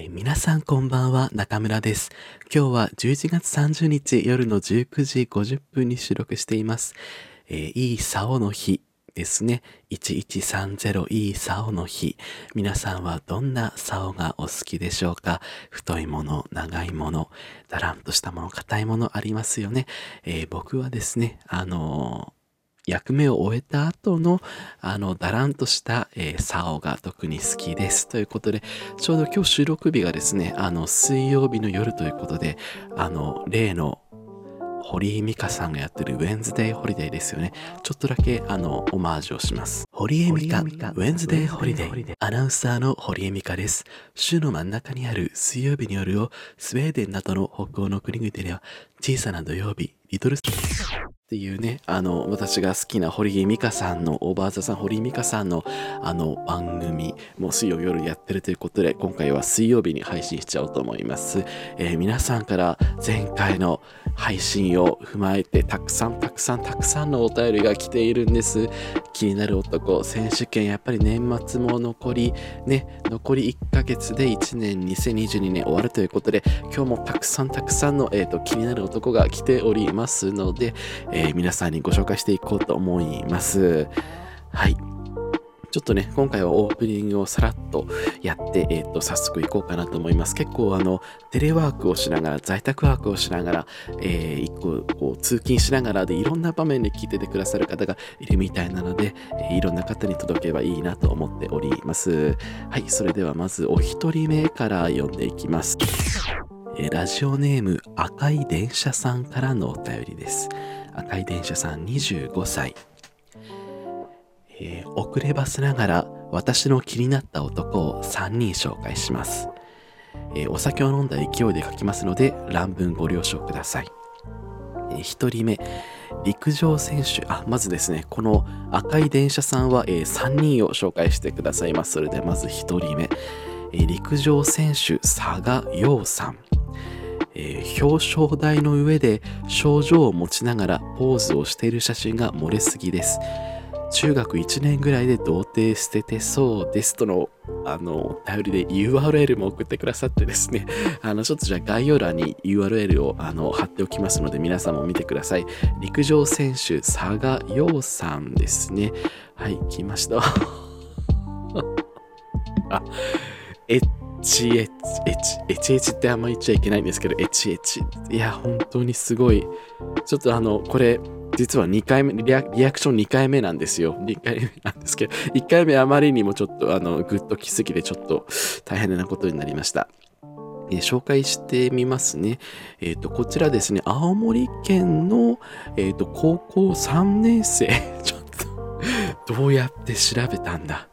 え皆さんこんばんは、中村です。今日は11月30日夜の19時50分に収録しています。えーいい竿の日ですね。1130いい竿の日。皆さんはどんな竿がお好きでしょうか？太いもの、長いもの、だらんとしたもの、硬いものありますよね。えー僕はですね、あのー役目を終えた後の、あの、だらんとした、えー、竿が特に好きです。ということで、ちょうど今日収録日がですね、あの、水曜日の夜ということで、あの、例の、堀井美香さんがやってる WEDNESDAY HOLIDAYですよね。ちょっとだけ、あの、オマージュをします。堀井美香、 WEDNESDAY HOLIDAY。アナウンサーの堀井美香です。週の真ん中にある水曜日の夜を、スウェーデンなどの北欧の国々では、小さな土曜日、リトルスっていうね、あの、私が好きな堀井美香さんの、 OVER THE SUN、堀井美香さんの、あの、番組、もう水曜夜やってるということで、今回は水曜日に配信しちゃおうと思います。えー皆さんから前回の配信を踏まえて、たくさんたくさんたくさんのお便りが来ているんです。気になる男、選手権、やっぱり年末も残り、ね、残り1ヶ月で1年、2022年終わるということで、今日もたくさんたくさんの、えーと気になる男が来ておりますので、えー皆さんにご紹介していこうと思います。はい。ちょっとね、今回はオープニングをさらっとやって、えっ、と、早速行こうかなと思います。結構、あの、テレワークをしながら、在宅ワークをしながら、えー一個、こう、通勤しながらで、いろんな場面で聞いててくださる方がいるみたいなので、えーいろんな方に届けばいいなと思っております。はい、それではまず、お一人目から読んでいきます。えラジオネーム赤い電車さんからのお便りです。赤い電車さん25歳。えー遅ればせながら私の気になった男を3人紹介します。えーお酒を飲んだ勢いで書きますので乱文ご了承ください。え1人目、陸上選手。あ、まずですね、この赤い電車さんは、え3人を紹介してくださいます。それでまず1人目、えー陸上選手、佐賀陽さん。えー表彰台の上で症状を持ちながらポーズをしている写真が漏れすぎです。中学1年ぐらいで童貞捨ててそうですとの、あの、お便りで URL も送ってくださってですね、あの、ちょっとじゃあ概要欄に URL をあの貼っておきますので皆さんも見てください。陸上選手、佐賀陽さんですね。はい、来ました。あ、エッチエッチ、エッチ、エチエチってあんま言っちゃいけないんですけど、エチエチ。いや、本当にすごい。ちょっとあの、これ、実は2回目リア、リアクション2回目なんですよ。2回目なんですけど、1回目あまりにもちょっと、あの、グッときすぎて、ちょっと大変なことになりました。えー紹介してみますね。えっ、と、こちらですね、青森県の、えっ、と、高校3年生。ちょっと、どうやって調べたんだ？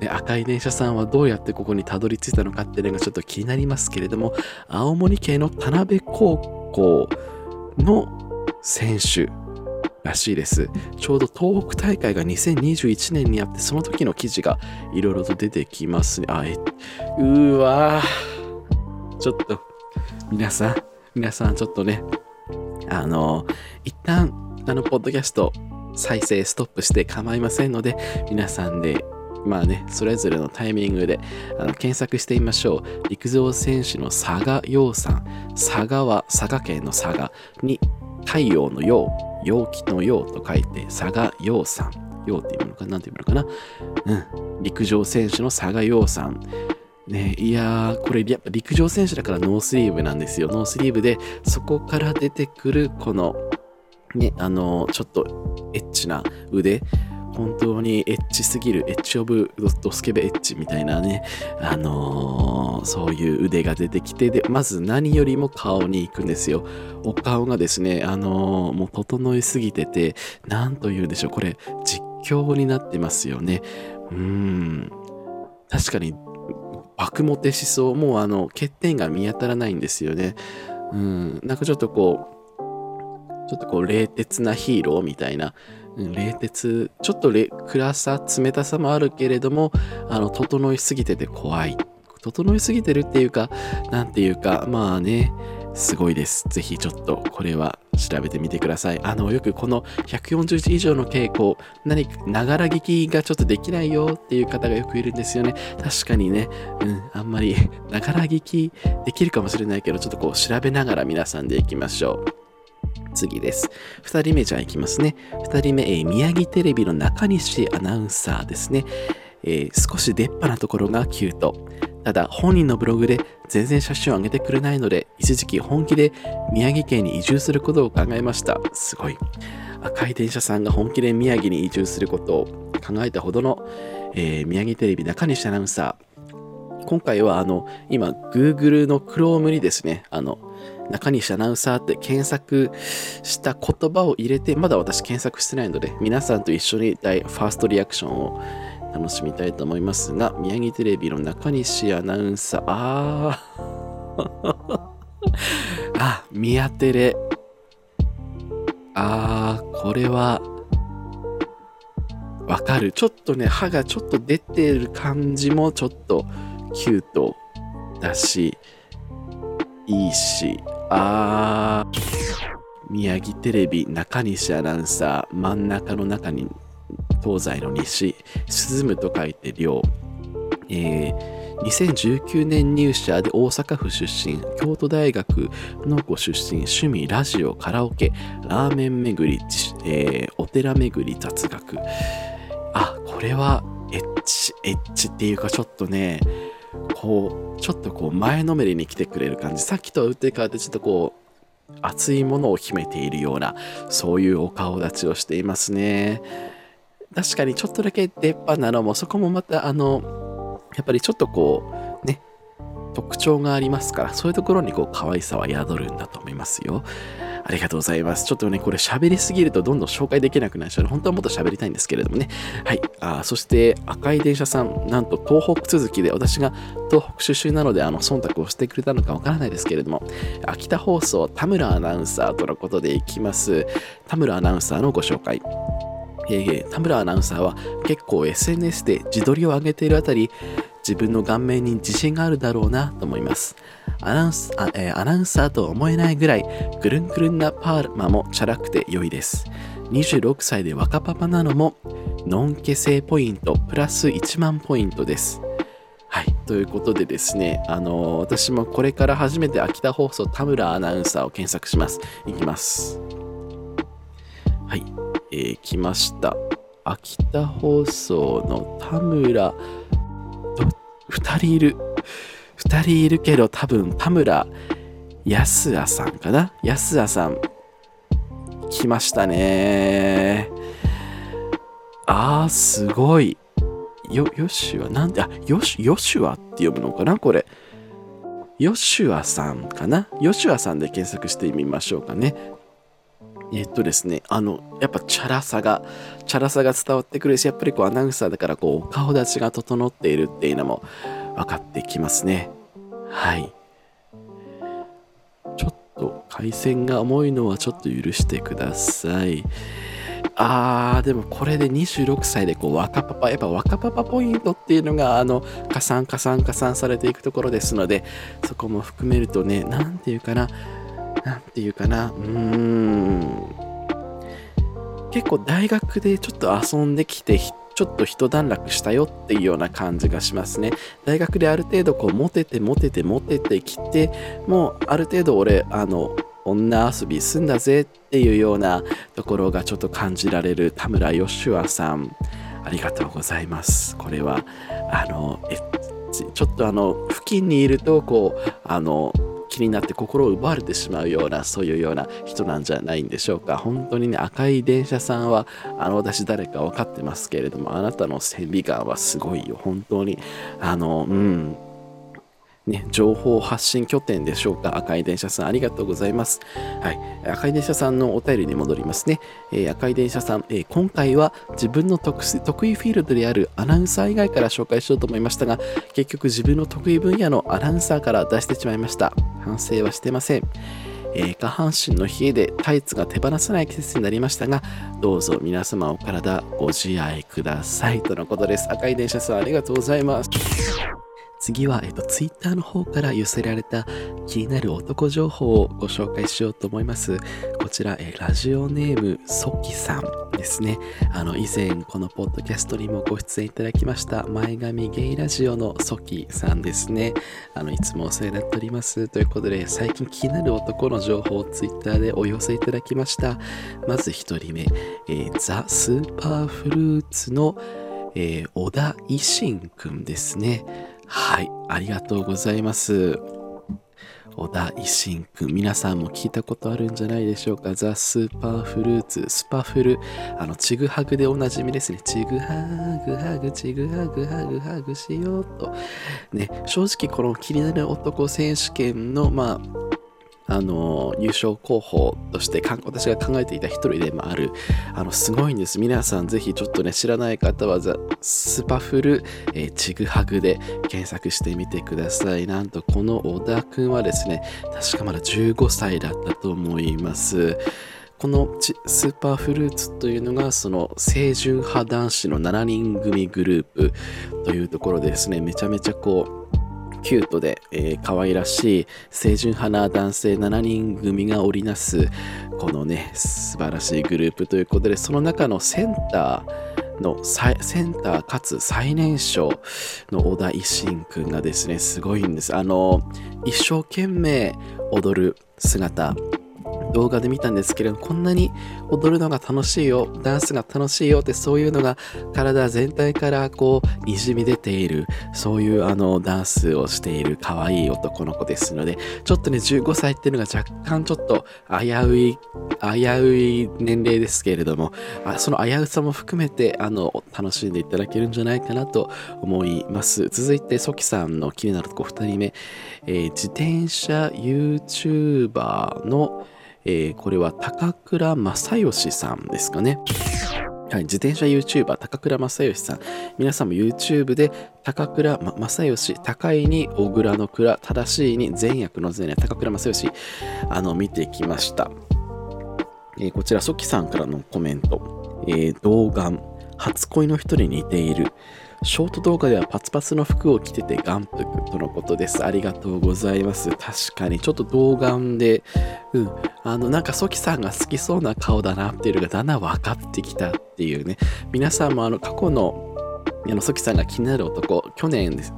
ね、赤い電車さんはどうやってここにたどり着いたのかっていうのがちょっと気になりますけれども、青森県の田辺高校の選手らしいです。ちょうど東北大会が2021年にあって、その時の記事がいろいろと出てきますね。あ、え、うわちょっと、皆さん、皆さんちょっとね、あの、一旦、あの、ポッドキャスト再生ストップして構いませんので、皆さんで、まあね、それぞれのタイミングであの検索してみましょう。陸上選手の佐賀陽さん。佐賀は佐賀県の佐賀に太陽の陽、陽気の陽と書いて佐賀陽さん。陽っていうのかな？んていうのかな？うん。陸上選手の佐賀陽さん。ね、いやー、これやっぱ陸上選手だからノースリーブなんですよ。ノースリーブで、そこから出てくるこの、ね、あの、ちょっとエッチな腕。本当にエッチすぎる、エッチ of the ドスケベエッチみたいなね、あのーそういう腕が出てきて、で、まず何よりも顔に行くんですよ。お顔がですね、あのーもう整いすぎてて、なんと言うんでしょう、これ、実況になってますよね。うん。確かに、爆モテしそう。もうあの、欠点が見当たらないんですよね。うん。なんかちょっとこう、ちょっとこう、冷徹なヒーローみたいな。冷徹、ちょっと暗さ、冷たさもあるけれども、あの、整いすぎてて怖い。整いすぎてるっていうか、なんていうか、まあね、すごいです。ぜひちょっとこれは調べてみてください。あの、よくこの140字以上の稽古、何か、ながら聞きがちょっとできないよっていう方がよくいるんですよね。確かにね、うん、あんまり、ながら聞きできるかもしれないけど、ちょっとこう調べながら皆さんでいきましょう。次です。2人目じゃあいきますね。2人目、えー、宮城テレビの中西アナウンサーですね。えー、少し出っ歯なところがキュート。ただ本人のブログで全然写真を上げてくれないので一時期本気で宮城県に移住することを考えましたすごい赤い電車さんが本気で宮城に移住することを考えたほどの、えー、宮城テレビ中西アナウンサー今回はあの今 Google の Chrome にですねあの中西アナウンサーって検索した言葉を入れてまだ私検索してないので皆さんと一緒に大ファーストリアクションを楽しみたいと思いますが、宮城テレビの中西アナウンサー、あー あ、宮テレ。あー、これは、わかる。ちょっとね、歯がちょっと出てる感じもちょっとキュートだし、いいし、あー、宮城テレビ中西アナウンサー、真ん中の中に東西の西、涼むと書いて寮。えー、2019年入社で大阪府出身、京都大学のご出身、趣味、ラジオ、カラオケ、ラーメン巡り、えー、お寺巡り、雑学。あ、これはエッチ、エッチっていうかちょっとね、こう、ちょっとこう前のめりに来てくれる感じ。さっきとは打って変わってちょっとこう、熱いものを秘めているような、そういうお顔立ちをしていますね。確かにちょっとだけ出っ歯なのも、そこもまた、あの、やっぱりちょっとこう、ね、特徴がありますから、そういうところにこう、可愛さは宿るんだと思いますよ。ありがとうございます。ちょっとね、これ喋りすぎるとどんどん紹介できなくなっちゃうので、本当はもっと喋りたいんですけれどもね。はい。あそして、赤い電車さん、なんと東北続きで、私が東北出身なので、あの、忖度をしてくれたのかわからないですけれども、秋田放送、田村アナウンサーとのことでいきます。田村アナウンサーのご紹介。えー、田村アナウンサーは結構 SNS で自撮りを上げているあたり自分の顔面に自信があるだろうなと思いますアナウンスあ、えー、アナウンサーとは思えないぐらいぐるんぐるんなパーマもチャラくて良いです26歳で若パパなのもノンケ性ポイントプラス1万ポイントですはい。ということでですね、あのー、私もこれから初めて秋田放送田村アナウンサーを検索します。いきます。はい。えー、来ました。秋田放送の田村、2人いる。2人いるけど多分田村安也さんかな？安也さん。来ましたねあー、すごい。よ、よしは、なんで、あ、よし、よしはって読むのかな？これ。ヨシュアさんかな？ヨシュアさんで検索してみましょうかね。えっとですね、あの、やっぱチャラさが、チャラさが伝わってくるし、やっぱりこうアナウンサーだからこう、顔立ちが整っているっていうのも分かってきますね。はい。ちょっと回線が重いのはちょっと許してください。あー、でもこれで26歳でこう若パパ、やっぱ若パパポイントっていうのが、あの、加算加算加算されていくところですので、そこも含めるとね、なんていうかな、なんていうかな、うーん。結構大学でちょっと遊んできて、ちょっと一段落したよっていうような感じがしますね。大学である程度こうモテてモテてモテてきて、もうある程度俺、あの、女遊びすんだぜっていうようなところがちょっと感じられる田村義和さん。ありがとうございます。これは、あの、ちょっとあの、付近にいると、こう、あの、気になって心を奪われてしまうようなそういうような人なんじゃないんでしょうか。本当にね赤い電車さんはあの私誰か分かってますけれどもあなたの線美眼はすごいよ。本当にあのうん。ね、情報発信拠点でしょうか赤い電車さんありがとうございます。はい、赤い電車さんのお便りに戻りますね。えー、赤い電車さん、えー、今回は自分の得意フィールドであるアナウンサー以外から紹介しようと思いましたが、結局自分の得意分野のアナウンサーから出してしまいました。反省はしてません。えー、下半身の冷えでタイツが手放せない季節になりましたが、どうぞ皆様お体ご自愛ください。とのことです。赤い電車さんありがとうございます。次は、えっと、ツイッターの方から寄せられた気になる男情報をご紹介しようと思います。こちら、えラジオネーム、ソキさんですね。あの、以前、このポッドキャストにもご出演いただきました、前髪ゲイラジオのソキさんですね。あの、いつもお世話になっております。ということで、最近気になる男の情報をツイッターでお寄せいただきました。まず一人目、えー、ザ・スーパーフルーツの、えー、小田維新くんですね。はい、ありがとうございます。小田惟真くん、皆さんも聞いたことあるんじゃないでしょうか。 THE SUPER FRUIT、スパフル、あの、ちぐはぐでおなじみですね。ちぐはぐはぐ、ちぐはぐはぐはぐしようと。ね、正直この気になる男選手権の、まあ、あの優勝候補として私が考えていた一人でもあるあのすごいんです。皆さんぜひちょっとね知らない方はザスパフル、えー、チグハグで検索してみてください。なんとこの小田くんはですね確かまだ15歳だったと思います。このスーパーフルーツというのがその清純派男子の7人組グループというところでですねめちゃめちゃこうキュートで、えー、可愛らしい清純派な男性7人組が織りなすこのね素晴らしいグループということでその中のセンターのセンターかつ最年少の小田維新くんがですねすごいんです。あの一生懸命踊る姿動画で見たんですけれどこんなに踊るのが楽しいよダンスが楽しいよってそういうのが体全体からこうにじみ出ているそういうあのダンスをしている可愛い男の子ですのでちょっとね15歳っていうのが若干ちょっと危うい危うい年齢ですけれどもあその危うさも含めてあの楽しんでいただけるんじゃないかなと思います。続いてソキさんの気になるとこ2人目、えー、自転車 YouTuber のえー、これは高倉正義さんですかね。はい、自転車 YouTuber 高倉正義さん。皆さんも YouTube で高倉正義、高いに小倉の倉、正しいに善悪の善ね、高倉正義、あの、見てきました。えー、こちら、ソキさんからのコメント。えー、童顔、初恋の人に似ている。ショート動画ではパツパツの服を着てて眼福とのことです。ありがとうございます。確かにちょっと童顔で、うん、あの、なんかソキさんが好きそうな顔だなっていうのがだんだん分かってきたっていうね。皆さんもあの過去のあのソキさんが気になる男、去年です。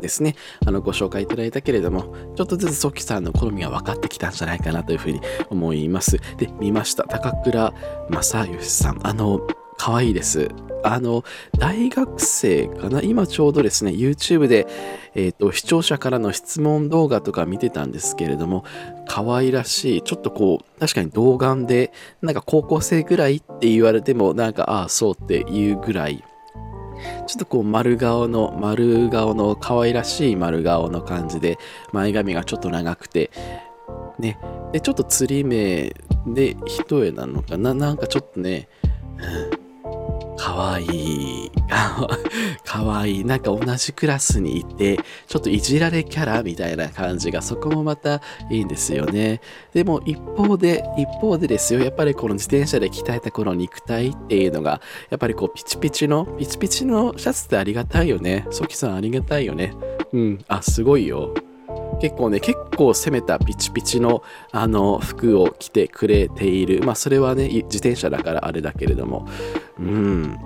ですね、あのご紹介いただいたけれども、ちょっとずつソキさんの好みが分かってきたんじゃないかなというふうに思います。で、見ました。高倉正義さん。あの、可愛いです。あの、大学生かな？今ちょうどですね、YouTube で、えっ、ー、と、視聴者からの質問動画とか見てたんですけれども、可愛らしい、ちょっとこう、確かに童顔で、なんか高校生ぐらいって言われても、なんか、ああ、そうっていうぐらい、ちょっとこう丸顔の、丸顔の可愛らしい丸顔の感じで、前髪がちょっと長くて、ね、で、ちょっと釣り目で一重なのかな？なんかちょっとね、かわいい。かわいい。なんか同じクラスにいて、ちょっといじられキャラみたいな感じが、そこもまたいいんですよね。でも一方で、一方でですよ、やっぱりこの自転車で鍛えたこの肉体っていうのが、やっぱりこうピチピチの、ピチピチのシャツってありがたいよね。ソキさんありがたいよね。うん。あ、すごいよ。結構ね、結構攻めたピチピチのあの服を着てくれている。まあそれはね、自転車だからあれだけれども。うん。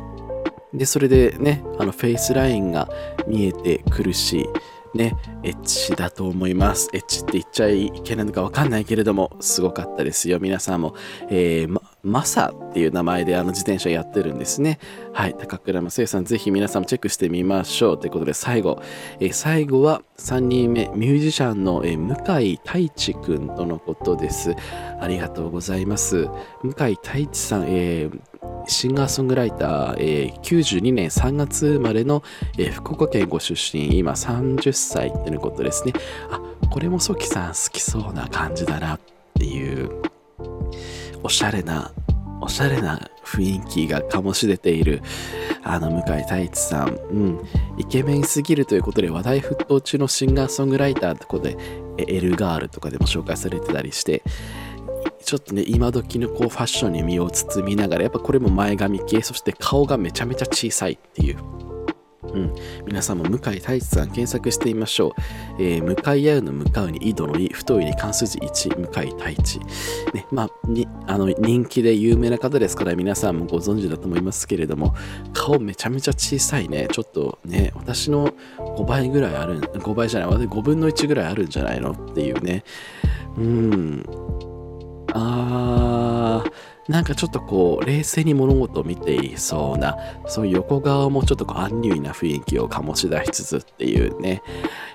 で、それでね、あのフェイスラインが見えてくるし、ね、エッチだと思います。エッチって言っちゃいけないのかわかんないけれども、すごかったですよ。皆さんも、えー、ま、マサっていう名前であの自転車やってるんですね。はい。高倉正さん、ぜひ皆さんもチェックしてみましょう。ということで、最後。えー、最後は3人目、ミュージシャンの、えー、向井太一くんとのことです。ありがとうございます。向井太一さん、えーシンガーソングライター、え、92年3月生まれの、え、福岡県ご出身、今30歳っていうことですね。あ、これもソキさん好きそうな感じだなっていう、おしゃれな、おしゃれな雰囲気が醸し出ている、あの、向井太一さん。うん。イケメンすぎるということで話題沸騰中のシンガーソングライターってことで、エルガールとかでも紹介されてたりして、ちょっとね、今時のこうファッションに身を包みながら、やっぱこれも前髪系、そして顔がめちゃめちゃ小さいっていう。うん、皆さんも向井太一さん検索してみましょう。えー、向かい合うの向かうに井戸の井、太いに関数字1、向井太一。ね、まあ、にあの人気で有名な方ですから皆さんもご存知だと思いますけれども、顔めちゃめちゃ小さいね。ちょっとね、私の5倍ぐらいある、5倍じゃない、私5分の1ぐらいあるんじゃないのっていうね。うん。あー、なんかちょっとこう、冷静に物事を見ていそうな、そういう横顔もちょっとこう、アンニュイな雰囲気を醸し出しつつっていうね、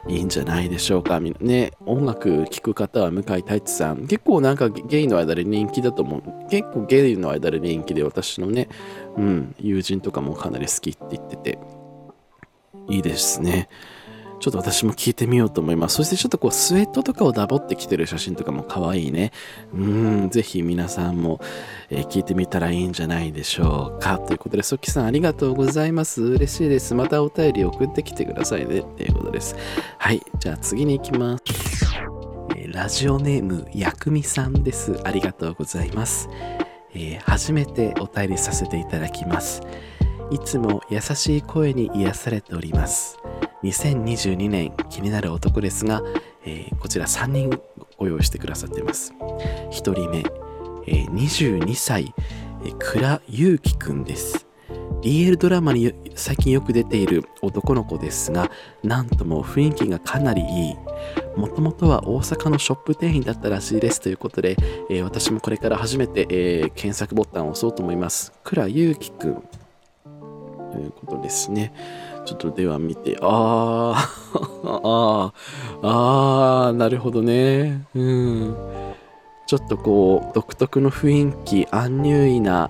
いいんじゃないでしょうか。みね、音楽聴く方は向井太一さん、結構なんかゲイの間で人気だと思う。結構ゲイの間で人気で、私のね、うん、友人とかもかなり好きって言ってて、いいですね。ちょっと私も聞いてみようと思います。そしてちょっとこうスウェットとかをダボってきてる写真とかも可愛いね。うん、ぜひ皆さんも、えー、聞いてみたらいいんじゃないでしょうか。ということで、ソッキさんありがとうございます。嬉しいです。またお便り送ってきてくださいね。ということです。はい、じゃあ次に行きます。えー、ラジオネーム、やくみさんです。ありがとうございます。えー、初めてお便りさせていただきます。いつも優しい声に癒されております。2022年気になる男ですが、えー、こちら3人ご用意してくださっています。1人目、えー、22歳、えー、倉祐樹くんです。BL ドラマに最近よく出ている男の子ですが、なんとも雰囲気がかなりいい。もともとは大阪のショップ店員だったらしいですということで、えー、私もこれから初めて、えー、検索ボタンを押そうと思います。倉祐樹くんということですね。ちょっとでは見て、あー、あー、あー、なるほどね。うん。ちょっとこう、独特の雰囲気、アンニュイな、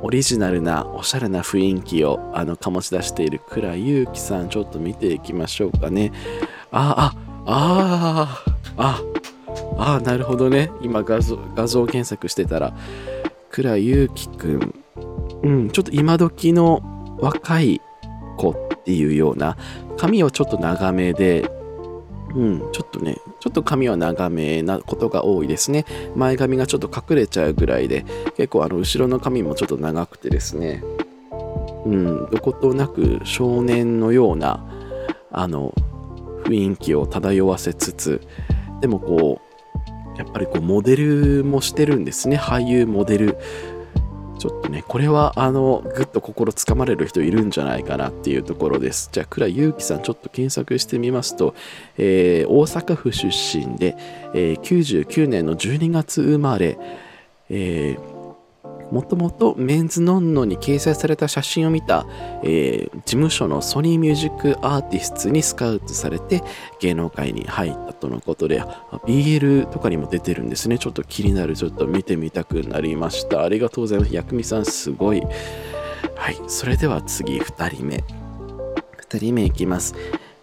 オリジナルな、おしゃれな雰囲気を、あの、醸し出している倉祐樹さん、ちょっと見ていきましょうかね。あ、あ、ああ、あ、あ、なるほどね。今画像、画像検索してたら、倉祐樹くん、うん、ちょっと今時の若い子っていうような髪はちょっと長めでうん、ちょっとね、ちょっと髪は長めなことが多いですね。前髪がちょっと隠れちゃうぐらいで、結構あの後ろの髪もちょっと長くてですね、うん、どことなく少年のような、あの、雰囲気を漂わせつつ、でもこう、やっぱりこうモデルもしてるんですね。俳優、モデル。ちょっとね、これはあの、ぐっと心つかまれる人いるんじゃないかなっていうところです。じゃあ、倉祐樹さん、ちょっと検索してみますと、えー、大阪府出身で、えー、99年の12月生まれ、えーもともとメンズノンノに掲載された写真を見た、えー、事務所のソニーミュージックアーティストにスカウトされて芸能界に入ったとのことで BL とかにも出てるんですね。ちょっと気になる。ちょっと見てみたくなりました。ありがとうございます。薬味さんすごい。はい。それでは次2人目。2人目いきます。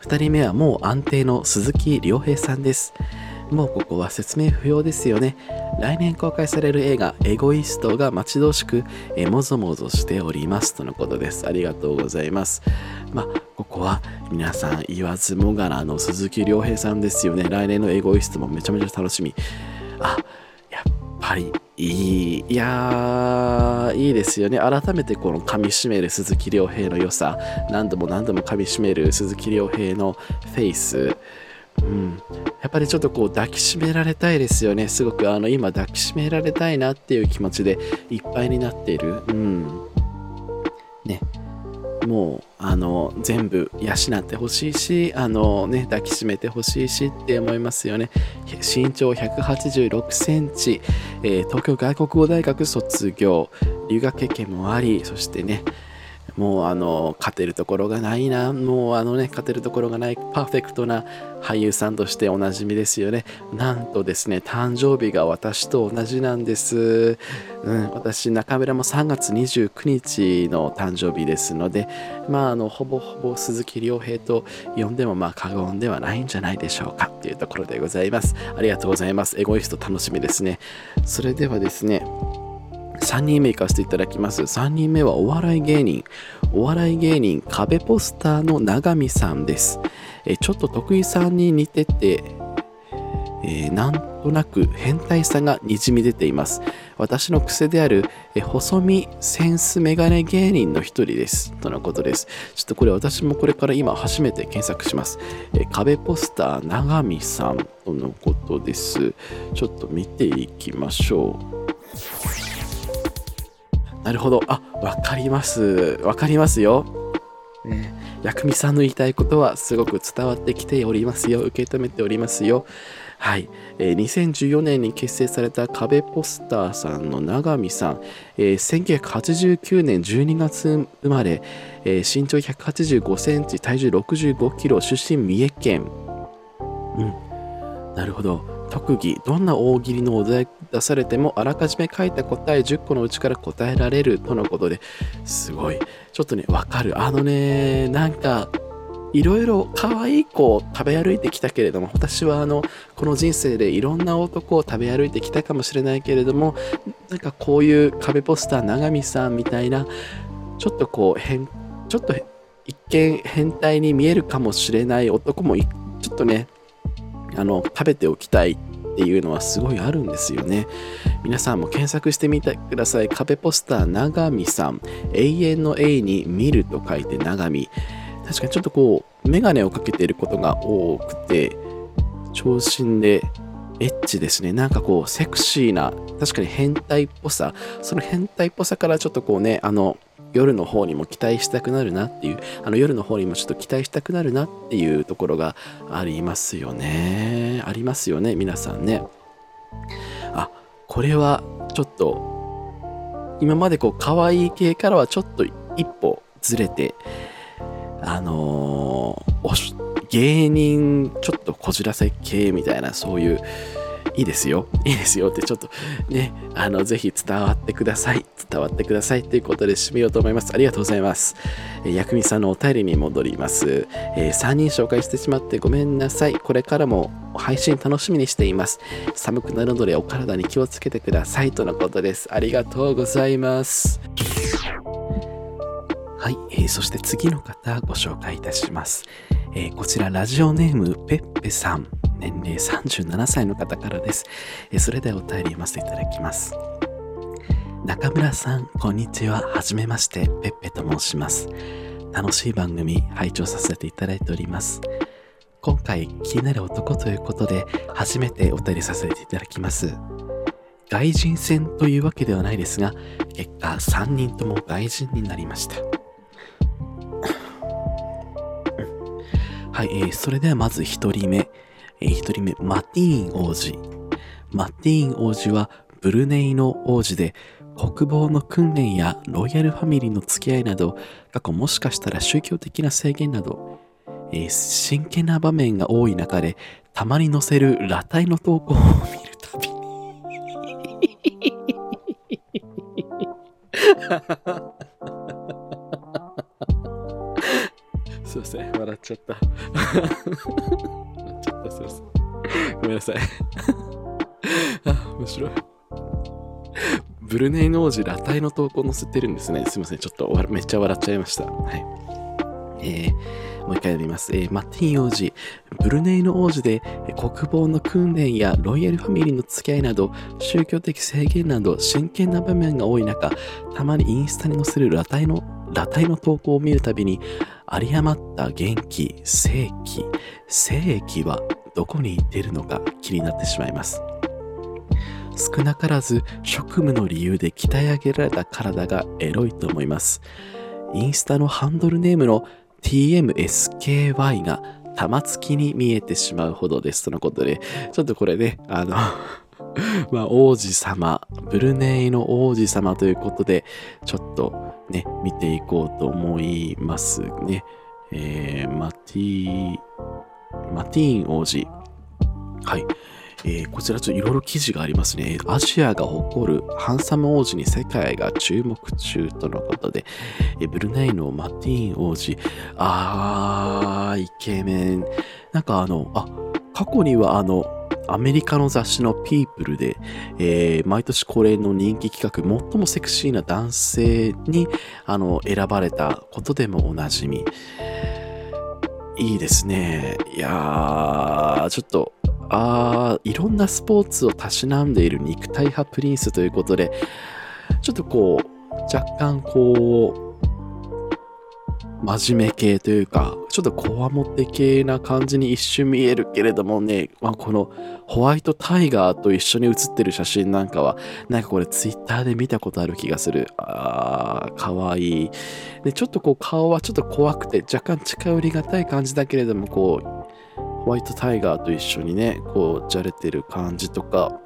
2人目はもう安定の鈴木亮平さんです。もうここは説明不要ですよね。来年公開される映画、エゴイストが待ち遠しく、えもぞもぞしております。とのことです。ありがとうございます。まあ、ここは皆さん言わずもがなの鈴木亮平さんですよね。来年のエゴイストもめちゃめちゃ楽しみ。あ、やっぱりいい。いやー、いいですよね。改めてこの噛みしめる鈴木亮平の良さ、何度も何度も噛みしめる鈴木亮平のフェイス、うん、やっぱりちょっとこう抱きしめられたいですよね。すごくあの今抱きしめられたいなっていう気持ちでいっぱいになっている。うん。ね。もうあの全部養ってほしいしあのね抱きしめてほしいしって思いますよね。身長186センチ、えー、東京外国語大学卒業留学経験もありそしてねもうあの勝てるところがないな。もうあのね勝てるところがないパーフェクトな俳優さんとしておなじみですよね。なんとですね誕生日が私と同じなんです、うん、私中村も3月29日の誕生日ですのでまああのほぼほぼ鈴木亮平と呼んでもまあ過言ではないんじゃないでしょうかというところでございます。ありがとうございます。エゴイスト楽しみですね。それではですね3人目行かせていただきます。3人目はお笑い芸人。お笑い芸人、壁ポスターの永見さんです。えちょっと徳井さんに似てて、えー、なんとなく変態さがにじみ出ています。私の癖である、え、細身センスメガネ芸人の一人です。とのことです。ちょっとこれ私もこれから今初めて検索します。え、壁ポスター長見さんとのことです。ちょっと見ていきましょう。なるほど。あ、わかります。わかりますよ。ね、薬味さんの言いたいことはすごく伝わってきておりますよ。受け止めておりますよ。はい、えー、2014年に結成された壁ポスターさんの永見さん、えー、1989年12月生まれ、えー、身長185センチ、体重65キロ、出身三重県。うん、なるほど。特技、どんな大喜利のお題出されてもあらかじめ書いた答え10個のうちから答えられるとのことですごい。ちょっとね、わかる。あのね、なんか、いろいろ可愛い子を食べ歩いてきたけれども私はあのこの人生でいろんな男を食べ歩いてきたかもしれないけれどもなんかこういう壁ポスター永見さんみたいなちょっとこう変ちょっと一見変態に見えるかもしれない男もちょっとねあの食べておきたいっていうのはすごいあるんですよね。皆さんも検索してみてください。壁ポスター長見さん。永遠の A に見ると書いて長見。確かにちょっとこう、メガネをかけていることが多くて、長身でエッチですね。なんかこう、セクシーな、確かに変態っぽさ、その変態っぽさからちょっとこうね、あの、夜の方にも期待したくなるなっていう、あの夜の方にもちょっと期待したくなるなっていうところがありますよね。ありますよね、皆さんね。あ、これはちょっと、今までこう、可愛い系からはちょっと一歩ずれて、あのー、芸人ちょっとこじらせ系みたいなそういういいですよ。いいですよってちょっとねあのぜひ伝わってください。伝わってください。ということで締めようと思います。ありがとうございます。え薬味さんのお便りに戻ります、えー、3人紹介してしまってごめんなさい。これからも配信楽しみにしています。寒くなるのでお体に気をつけてくださいとのことです。ありがとうございます。はい、えー、そして次の方ご紹介いたします。えー、こちらラジオネームペッペさん、年齢37歳の方からです。それではお便り読ませていただきます。中村さん、こんにちは。はじめまして、ペッペと申します。楽しい番組、拝聴させていただいております。今回、気になる男ということで、初めてお便りさせていただきます。外人戦というわけではないですが、結果3人とも外人になりました。はい、えー、それではまず1人目。えー、1人目、マティーン王子。マティーン王子はブルネイの王子で、国防の訓練やロイヤルファミリーの付き合いなど、過去もしかしたら宗教的な制限など、えー、真剣な場面が多い中で、たまに載せる裸体の投稿を見るたびに すいません、笑っちゃった。笑っちゃった、さい。あ、面白い。ブルネイの王子、裸体の投稿載せてるんですね。すいません、ちょっとめっちゃ笑っちゃいました。はい。えー、もう一回やります。えー、マッティン王子、ブルネイの王子で国防の訓練やロイヤルファミリーの付き合いなど、宗教的制限など真剣な場面が多い中、たまにインスタに載せる裸体の裸体の投稿を見るたびに、有り余った元気、正気、正気はどこに行っているのか気になってしまいます。少なからず職務の理由で鍛え上げられた体がエロいと思います。インスタのハンドルネームの TMSKY が玉突きに見えてしまうほどですとのことで、ちょっとこれね、あの まあ、王子様、ブルネイの王子様ということで、ちょっとね、見ていこうと思いますね。えー、マティマティーン王子。はい。えー、こちらちょっといろいろ記事がありますね。アジアが誇るハンサム王子に世界が注目中とのことで、え、ブルネイのマティーン王子。あー、イケメン。なんかあの、あ、過去にはあの、アメリカの雑誌のピープルで、えー、毎年恒例の人気企画、最もセクシーな男性にあの選ばれたことでもおなじみ。いいですね。いやー、ちょっと、あいろんなスポーツをたしなんでいる肉体派プリンスということで、ちょっとこう、若干こう、真面目系というか、ちょっとこわもて系な感じに一瞬見えるけれどもね、まあ、このホワイトタイガーと一緒に写ってる写真なんかは、なんかこれツイッターで見たことある気がする。あー、かわいい。で、ちょっとこう顔はちょっと怖くて若干近寄りがたい感じだけれども、こう、ホワイトタイガーと一緒にね、こう、じゃれてる感じとか、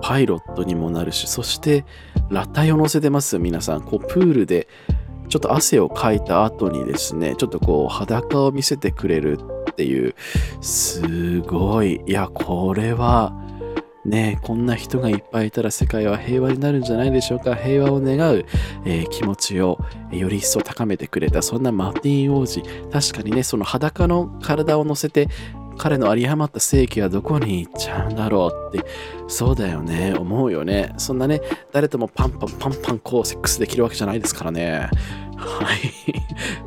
パイロットにもなるし、そして、裸体を乗せてます、皆さん。こう、プールで、ちょっと汗をかいた後にですね、ちょっとこう裸を見せてくれるっていう、すごい、いや、これは、ね、こんな人がいっぱいいたら世界は平和になるんじゃないでしょうか。平和を願う、えー、気持ちをより一層高めてくれた、そんなマーティン王子。確かにね、その裸の体を乗せて、彼の有り余った正義はどこに行っちゃうんだろうって、そうだよね、思うよね。そんなね、誰ともパンパンパンパンこうセックスできるわけじゃないですからね。はい。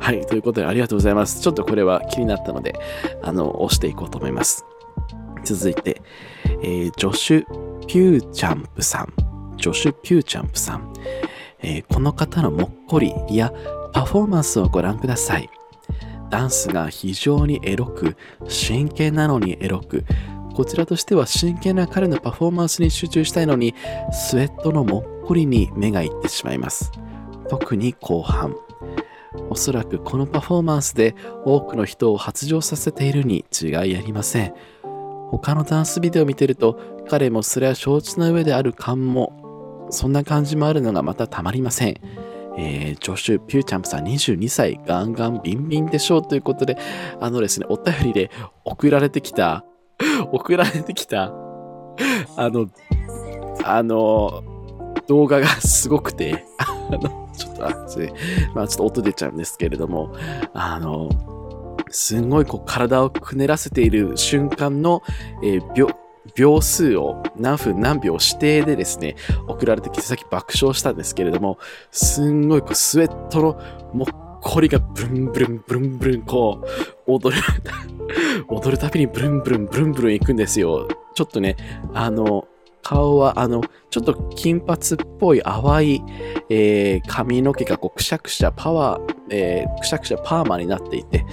はい。ということで、ありがとうございます。ちょっとこれは気になったので、あの、押していこうと思います。続いて、えー、ジョシュ・ピューチャンプさん。ジョシュ・ピューチャンプさん。えー、この方のもっこりやパフォーマンスをご覧ください。ダンスが非常にエロく、真剣なのにエロく、こちらとしては真剣な彼のパフォーマンスに集中したいのに、スウェットのもっこりに目がいってしまいます。特に後半。おそらくこのパフォーマンスで多くの人を発情させているに違いありません。他のダンスビデオを見てると、彼もそれは承知の上である感も、そんな感じもあるのがまたたまりません。えー、ジョシュ・ピューチャンプさん22歳、ガンガンビンビンでしょうということで、あのですね、お便りで送られてきた、送られてきた、あの、あの、動画がすごくて、あの、ちょっと、あまあちょっと音出ちゃうんですけれども、あの、すんごいこう体をくねらせている瞬間の、えー、秒、数を何分何秒指定でですね、送られてきてさっき爆笑したんですけれども、すんごいこうスウェットのもっこりがブルンブルンブルンブルンこう、踊る、踊るたびにブルンブルンブルンブルン行くんですよ。ちょっとね、あの、顔は、あの、ちょっと金髪っぽい淡い、えー、髪の毛がこうくしゃくしゃパワー、えー、くしゃくしゃパーマになっていて、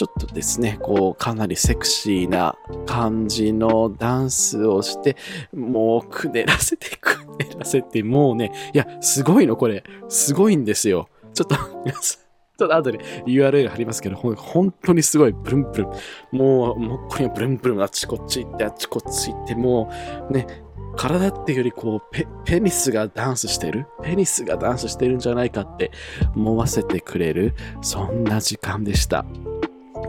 ちょっとですね、こう、かなりセクシーな感じのダンスをして、もう、くねらせて、くねらせて、もうね、いや、すごいの、これ。すごいんですよ。ちょっと、皆さん。ちょっと後で URL 貼りますけど、本当にすごい、ブルンブルン。もう、もうこれブルンブルン、あっちこっち行って、あっちこっち行って、もう、ね、体っていうよりこうペ、ペニスがダンスしてる？ペニスがダンスしてるんじゃないかって思わせてくれる、そんな時間でした。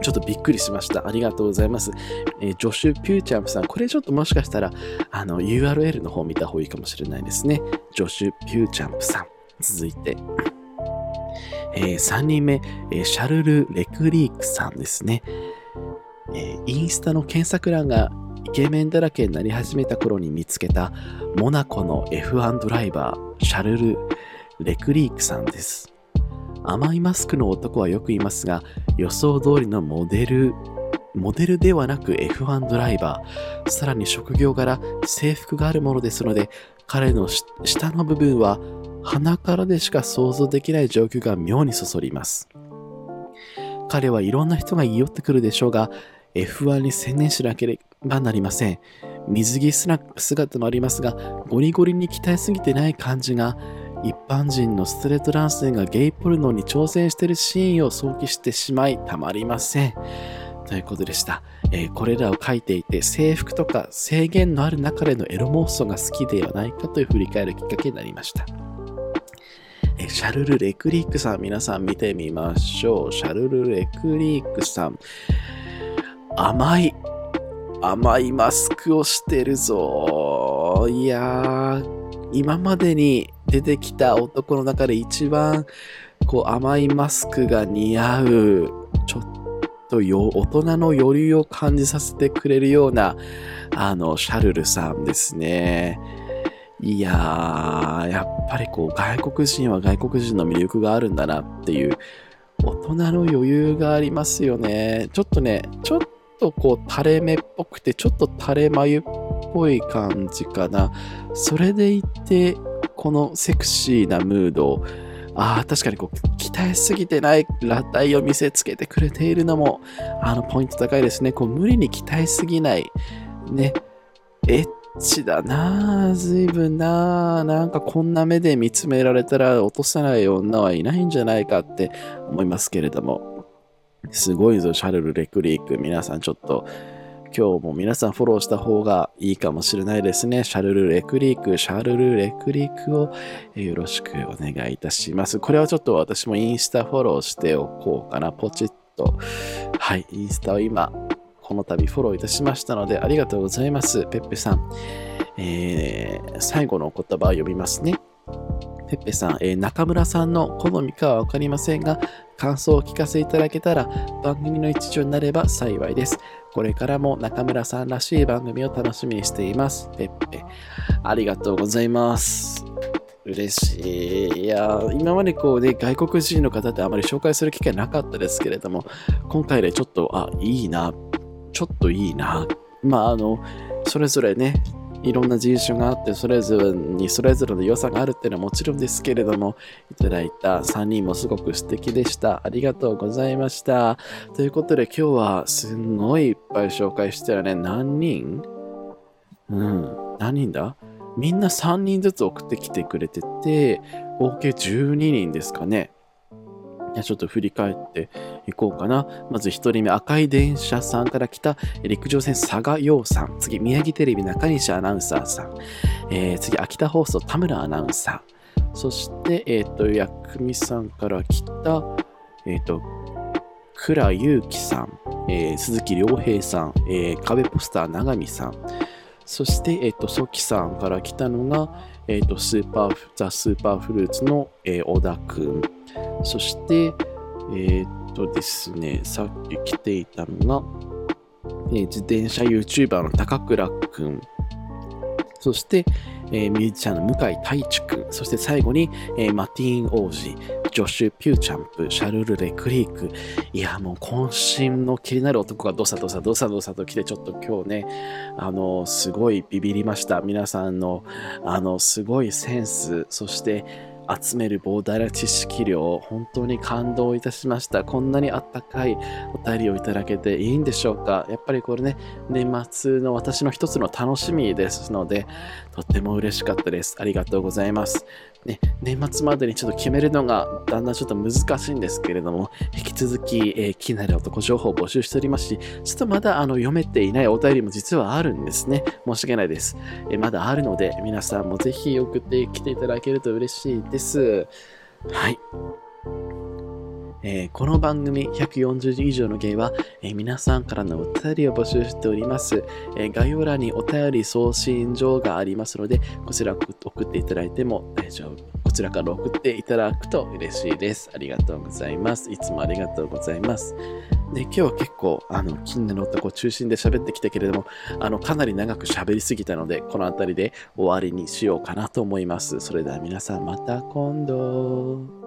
ちょっとびっくりしました。ありがとうございます。えー、ジョシュ・ピューチャンプさん、これちょっともしかしたら、あの、URL の方見た方がいいかもしれないですね。ジョシュ・ピューチャンプさん。続いて、えー、3人目、えー、シャルル・レクリークさんですね。えー、インスタの検索欄がイケメンだらけになり始めた頃に見つけたモナコの F1 ドライバー、シャルル・レクリークさんです。甘いマスクの男はよくいますが、予想通りのモデル、モデルではなく F1 ドライバー、さらに職業柄制服があるものですので、彼の下の部分は鼻からでしか想像できない状況が妙にそそります。彼はいろんな人が言い寄ってくるでしょうが、F1 に専念しなければなりません。水着姿もありますが、ゴリゴリに鍛えすぎてない感じが一般人のストレート男性がゲイポルノに挑戦しているシーンを想起してしまいたまりません。ということでした。えー、これらを書いていて制服とか制限のある中でのエロ妄想が好きではないかという振り返るきっかけになりました。えシャルル・レクリークさん、皆さん見てみましょう。シャルル・レクリークさん。甘い、甘いマスクをしてるぞ。いやー、今までに出てきた男の中で一番こう甘いマスクが似合う、ちょっとよ大人の余裕を感じさせてくれるような、あの、シャルルさんですね。いやー、やっぱりこう外国人は外国人の魅力があるんだなっていう、大人の余裕がありますよね。ちょっとね、ちょっとこう垂れ目っぽくて、ちょっと垂れ眉っぽい感じかな。それでいて、このセクシーなムードああ、確かにこう、鍛えすぎてない裸体を見せつけてくれているのも、あの、ポイント高いですね。こう、無理に鍛えすぎない。ね。エッチだなぁ、随分なぁ。なんかこんな目で見つめられたら落とさない女はいないんじゃないかって思いますけれども。すごいぞ、シャルル・レクリーク。皆さんちょっと、今日も皆さんフォローした方がいいかもしれないですね。シャルル・レクリーク、シャルル・レクリークをよろしくお願いいたします。これはちょっと私もインスタフォローしておこうかな。ポチッと。はい、インスタを今、この度フォローいたしましたので、ありがとうございます。ペッペさん。えー、最後のお言葉を読みますね。ペッペさん、えー、中村さんの好みかはわかりませんが、感想をお聞かせいただけたら番組の一助になれば幸いです。これからも中村さんらしい番組を楽しみにしています。ペッペ。ありがとうございます。嬉しい。いや、今までこうね、外国人の方ってあまり紹介する機会なかったですけれども、今回でちょっと、あ、いいな、ちょっといいな。まあ、あの、それぞれね、いろんな人種があって、それぞれにそれぞれの良さがあるっていうのはもちろんですけれども、いただいた3人もすごく素敵でした。ありがとうございました。ということで今日はすんごいいっぱい紹介したよね。何人？うん。何人だ？みんな3人ずつ送ってきてくれてて、合計12人ですかね。ちょっと振り返っていこうかな。まず1人目、赤い電車さんから来た陸上船佐賀陽さん。次、宮城テレビ中西アナウンサーさん。えー、次、秋田放送田村アナウンサー。そして、えっ、ー、と、薬味さんから来た、えっ、ー、と、倉祐樹さん、えー、鈴木亮平さん、えー、壁ポスター長見さん。そして、えっ、と、ソキさんから来たのが、えっ、と、スーパー、ザ・スーパーフルーツの、えー、小田くん。そして、えっ、とですね、さっき来ていたのが、え自転車 YouTuber の高倉くん。そして、えー、ミュージシャンの向井太一くん。そして最後に、えー、マティーン王子、ジョシュ・ピューチャンプ、シャルル・レクリーク。いや、もう渾身の気になる男がドサドサドサドサと来て、ちょっと今日ね、あの、すごいビビりました。皆さんの、あの、すごいセンス、そして、集める膨大な知識量、本当に感動いたしました。こんなにあったかいお便りをいただけていいんでしょうかやっぱりこれね、年末の私の一つの楽しみですので、とっても嬉しかったです。ありがとうございます。ね、年末までにちょっと決めるのがだんだんちょっと難しいんですけれども、引き続き、えー、気になる男情報を募集しておりますし、ちょっとまだあの読めていないお便りも実はあるんですね。申し訳ないです。えー、まだあるので、皆さんもぜひ送ってきていただけると嬉しいです。はい。えー、この番組140以上の芸は、えー、皆さんからのお便りを募集しております、えー、概要欄にお便り送信状がありますので、こちら送っていただいても大丈夫。こちらから送っていただくと嬉しいです。ありがとうございます。いつもありがとうございます。で、今日は結構、あの、近年の男中心で喋ってきたけれども、あの、かなり長く喋りすぎたので、この辺りで終わりにしようかなと思います。それでは皆さんまた今度。